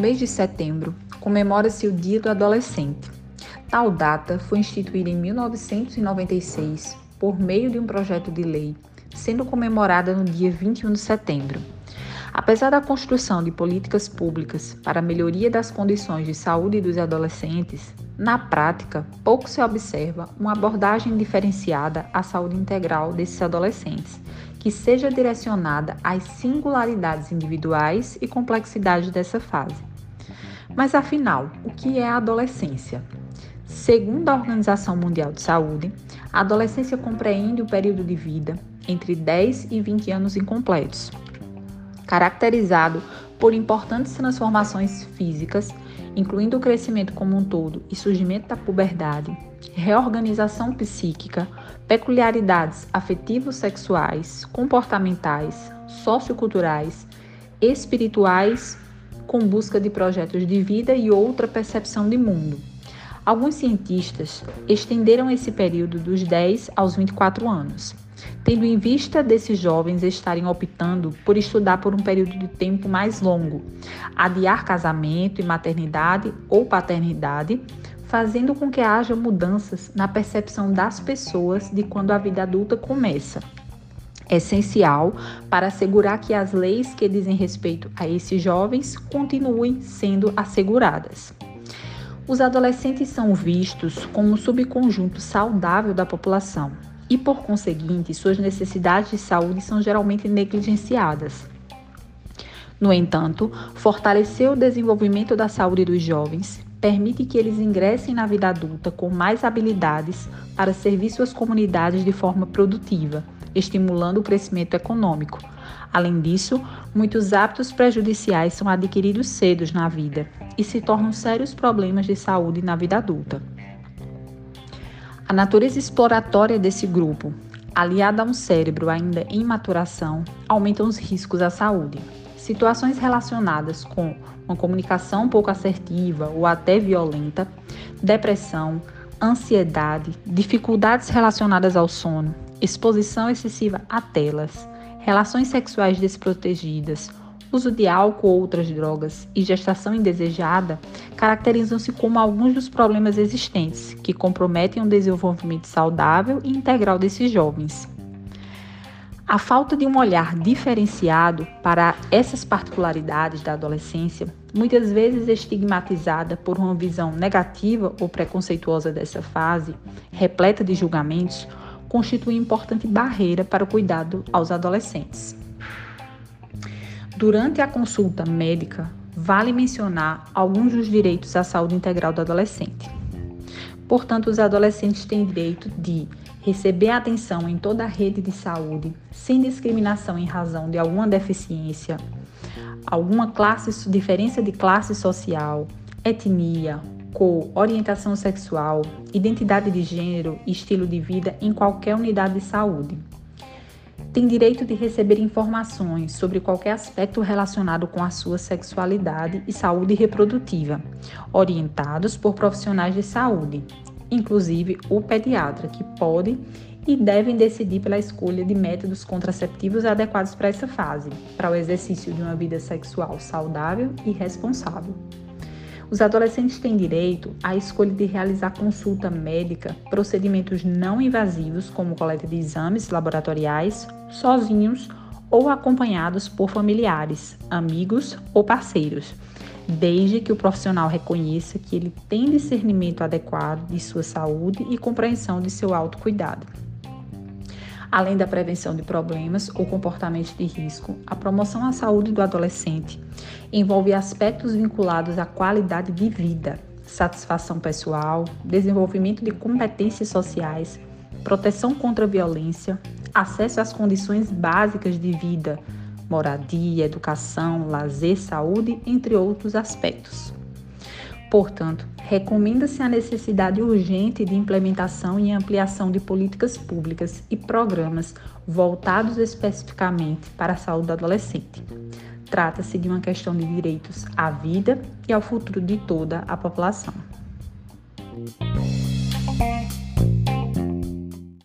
mês de setembro, comemora-se o Dia do Adolescente. Tal data foi instituída em 1996 por meio de um projeto de lei, sendo comemorada no dia 21 de setembro. Apesar da construção de políticas públicas para a melhoria das condições de saúde dos adolescentes, na prática, pouco se observa uma abordagem diferenciada à saúde integral desses adolescentes, que seja direcionada às singularidades individuais e complexidades dessa fase. Mas afinal, o que é a adolescência? Segundo a Organização Mundial de Saúde, a adolescência compreende o período de vida entre 10 e 20 anos incompletos, caracterizado por importantes transformações físicas, incluindo o crescimento como um todo e surgimento da puberdade, reorganização psíquica, peculiaridades afetivos-sexuais, comportamentais, socioculturais, espirituais, com busca de projetos de vida e outra percepção de mundo. Alguns cientistas estenderam esse período dos 10 aos 24 anos tendo em vista desses jovens estarem optando por estudar por um período de tempo mais longo, adiar casamento e maternidade ou paternidade, fazendo com que haja mudanças na percepção das pessoas de quando a vida adulta começa. Essencial para assegurar que as leis que dizem respeito a esses jovens continuem sendo asseguradas. Os adolescentes são vistos como um subconjunto saudável da população, e, por conseguinte, suas necessidades de saúde são geralmente negligenciadas. No entanto, fortalecer o desenvolvimento da saúde dos jovens permite que eles ingressem na vida adulta com mais habilidades para servir suas comunidades de forma produtiva, estimulando o crescimento econômico. Além disso, muitos hábitos prejudiciais são adquiridos cedo na vida e se tornam sérios problemas de saúde na vida adulta. A natureza exploratória desse grupo, aliada a um cérebro ainda em maturação, aumentam os riscos à saúde. Situações relacionadas com uma comunicação pouco assertiva ou até violenta, depressão, ansiedade, dificuldades relacionadas ao sono, exposição excessiva a telas, relações sexuais desprotegidas, uso de álcool ou outras drogas e gestação indesejada caracterizam-se como alguns dos problemas existentes que comprometem o desenvolvimento saudável e integral desses jovens. A falta de um olhar diferenciado para essas particularidades da adolescência, muitas vezes estigmatizada por uma visão negativa ou preconceituosa dessa fase, repleta de julgamentos, constitui importante barreira para o cuidado aos adolescentes. Durante a consulta médica, vale mencionar alguns dos direitos à saúde integral do adolescente. Portanto, os adolescentes têm direito de receber atenção em toda a rede de saúde, sem discriminação em razão de alguma deficiência, alguma classe, diferença de classe social, etnia, cor, orientação sexual, identidade de gênero e estilo de vida em qualquer unidade de saúde tem direito de receber informações sobre qualquer aspecto relacionado com a sua sexualidade e saúde reprodutiva, orientados por profissionais de saúde, inclusive o pediatra, que pode e devem decidir pela escolha de métodos contraceptivos adequados para essa fase, para o exercício de uma vida sexual saudável e responsável. Os adolescentes têm direito à escolha de realizar consulta médica, procedimentos não invasivos, como coleta de exames laboratoriais, sozinhos ou acompanhados por familiares, amigos ou parceiros, desde que o profissional reconheça que ele tem discernimento adequado de sua saúde e compreensão de seu autocuidado. Além da prevenção de problemas ou comportamentos de risco, a promoção à saúde do adolescente envolve aspectos vinculados à qualidade de vida, satisfação pessoal, desenvolvimento de competências sociais, proteção contra a violência, acesso às condições básicas de vida, moradia, educação, lazer, saúde, entre outros aspectos. Portanto, recomenda-se a necessidade urgente de implementação e ampliação de políticas públicas e programas voltados especificamente para a saúde do adolescente. Trata-se de uma questão de direitos à vida e ao futuro de toda a população.